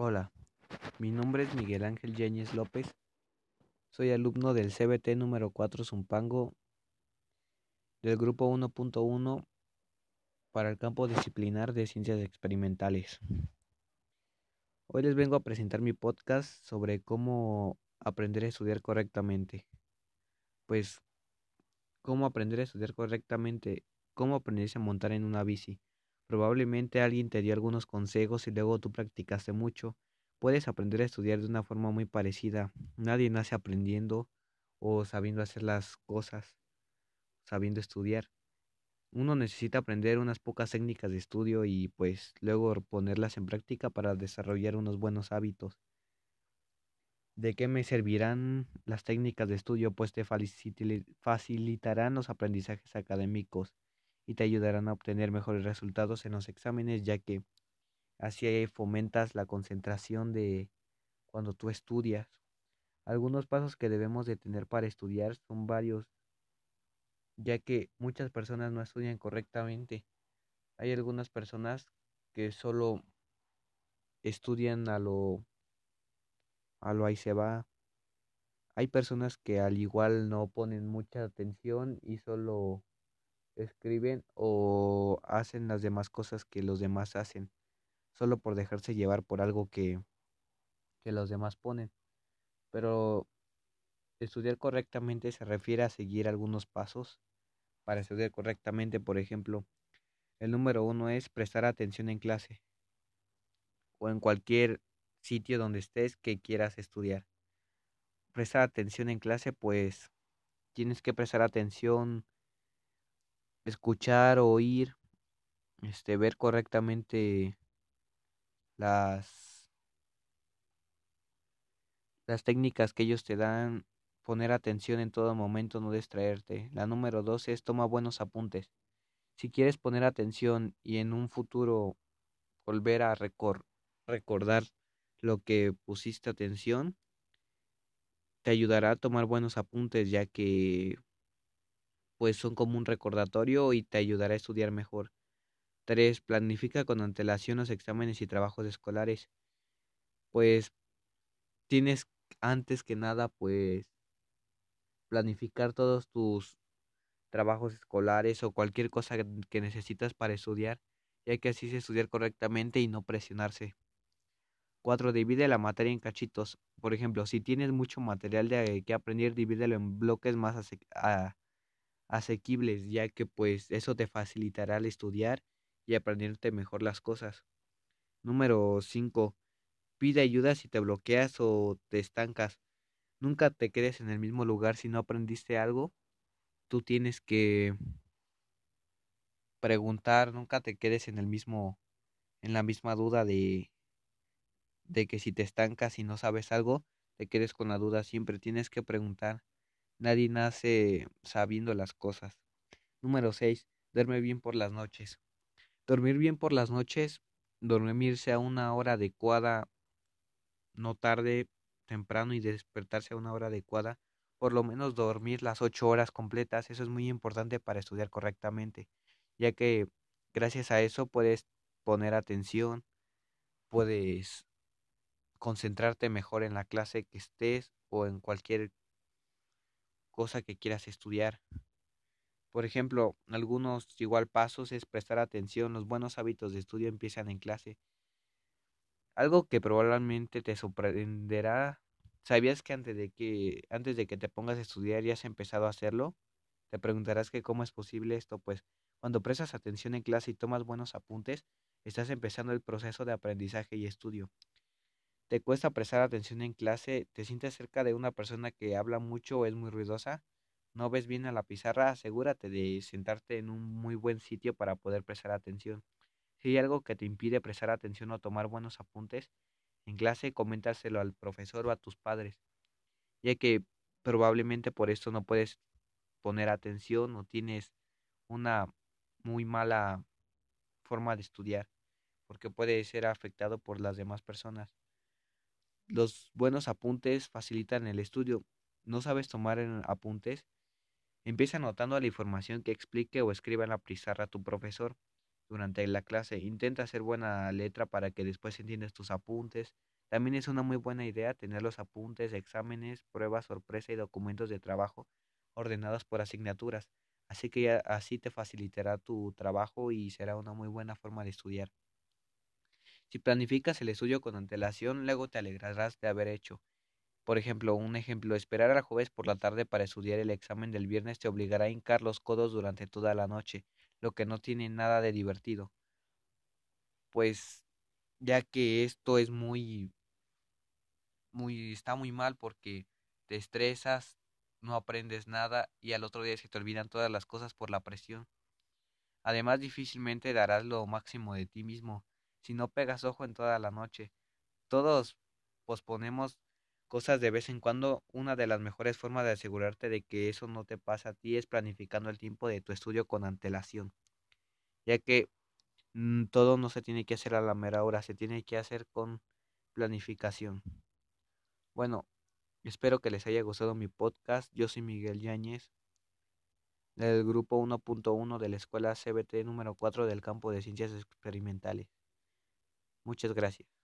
Hola, mi nombre es Miguel Ángel Yáñez López. Soy alumno del CBT número 4 Zumpango del grupo 1.1 para el campo disciplinar de ciencias experimentales. Hoy les vengo a presentar mi podcast sobre cómo aprender a estudiar correctamente. Pues, cómo aprender a estudiar correctamente, cómo aprenderse a montar en una bici. Probablemente alguien te dio algunos consejos y luego tú practicaste mucho. Puedes aprender a estudiar de una forma muy parecida. Nadie nace aprendiendo o sabiendo hacer las cosas, sabiendo estudiar. Uno necesita aprender unas pocas técnicas de estudio y pues luego ponerlas en práctica para desarrollar unos buenos hábitos. ¿De qué me servirán las técnicas de estudio? Pues te facilitarán los aprendizajes académicos y te ayudarán a obtener mejores resultados en los exámenes, ya que así fomentas la concentración de cuando tú estudias. Algunos pasos que debemos de tener para estudiar son varios, ya que muchas personas no estudian correctamente. Hay algunas personas que solo estudian a lo a lo ahí se va. Hay personas que al igual no ponen mucha atención y solo escriben o hacen las demás cosas que los demás hacen, solo por dejarse llevar por algo que, que los demás ponen. Pero estudiar correctamente se refiere a seguir algunos pasos para estudiar correctamente. Por ejemplo, el número uno es prestar atención en clase o en cualquier sitio donde estés que quieras estudiar. Prestar atención en clase, pues tienes que prestar atención escuchar, oír, este, ver correctamente las, las técnicas que ellos te dan, poner atención en todo momento, no distraerte. La número dos es toma buenos apuntes. Si quieres poner atención y en un futuro volver a recordar lo que pusiste atención, te ayudará a tomar buenos apuntes, ya que pues son como un recordatorio y te ayudará a estudiar mejor. 3. Planifica con antelación los exámenes y trabajos escolares. Pues tienes antes que nada pues planificar todos tus trabajos escolares o cualquier cosa que necesitas para estudiar, ya que así es estudiar correctamente y no presionarse. 4. Divide la materia en cachitos. Por ejemplo, si tienes mucho material de que aprender, divídelo en bloques más a, asequibles, ya que pues eso te facilitará al estudiar y aprenderte mejor las cosas. Número 5. Pide ayuda si te bloqueas o te estancas. Nunca te quedes en el mismo lugar si no aprendiste algo. Tú tienes que preguntar, nunca te quedes en el mismo en la misma duda de de que si te estancas y no sabes algo, te quedes con la duda, siempre tienes que preguntar. Nadie nace sabiendo las cosas. Número 6. Duerme bien por las noches. Dormir bien por las noches, dormirse a una hora adecuada, no tarde, temprano y despertarse a una hora adecuada. Por lo menos dormir las ocho horas completas, eso es muy importante para estudiar correctamente, ya que gracias a eso puedes poner atención, puedes concentrarte mejor en la clase que estés o en cualquier cosa que quieras estudiar. Por ejemplo, algunos igual pasos es prestar atención, los buenos hábitos de estudio empiezan en clase. Algo que probablemente te sorprenderá, ¿sabías que antes de que antes de que te pongas a estudiar ya has empezado a hacerlo? Te preguntarás que cómo es posible esto, pues cuando prestas atención en clase y tomas buenos apuntes, estás empezando el proceso de aprendizaje y estudio te cuesta prestar atención en clase, te sientes cerca de una persona que habla mucho o es muy ruidosa, no ves bien a la pizarra, asegúrate de sentarte en un muy buen sitio para poder prestar atención. Si hay algo que te impide prestar atención o tomar buenos apuntes en clase, coméntaselo al profesor o a tus padres, ya que probablemente por esto no puedes poner atención o tienes una muy mala forma de estudiar, porque puede ser afectado por las demás personas. Los buenos apuntes facilitan el estudio. ¿No sabes tomar apuntes? Empieza anotando la información que explique o escriba en la pizarra tu profesor. durante la clase. Intenta hacer buena letra para que después entiendas tus apuntes. También es una muy buena idea tener los apuntes, exámenes, pruebas sorpresa y documentos de trabajo ordenados por asignaturas. Así que así te facilitará tu trabajo y será una muy buena forma de estudiar. Si planificas el estudio con antelación, luego te alegrarás de haber hecho. Por ejemplo, un ejemplo, esperar al jueves por la tarde para estudiar el examen del viernes te obligará a hincar los codos durante toda la noche, lo que no tiene nada de divertido. Pues ya que esto es muy muy está muy mal porque te estresas, no aprendes nada y al otro día se te olvidan todas las cosas por la presión. Además, difícilmente darás lo máximo de ti mismo si no pegas ojo en toda la noche. Todos posponemos cosas de vez en cuando. Una de las mejores formas de asegurarte de que eso no te pasa a ti es planificando el tiempo de tu estudio con antelación, ya que mm, todo no se tiene que hacer a la mera hora, se tiene que hacer con planificación. Bueno, Espero que les haya gustado mi podcast. Yo soy Miguel Yáñez del grupo 1.1 de la escuela CBT número 4 del campo de ciencias experimentales. Muchas gracias.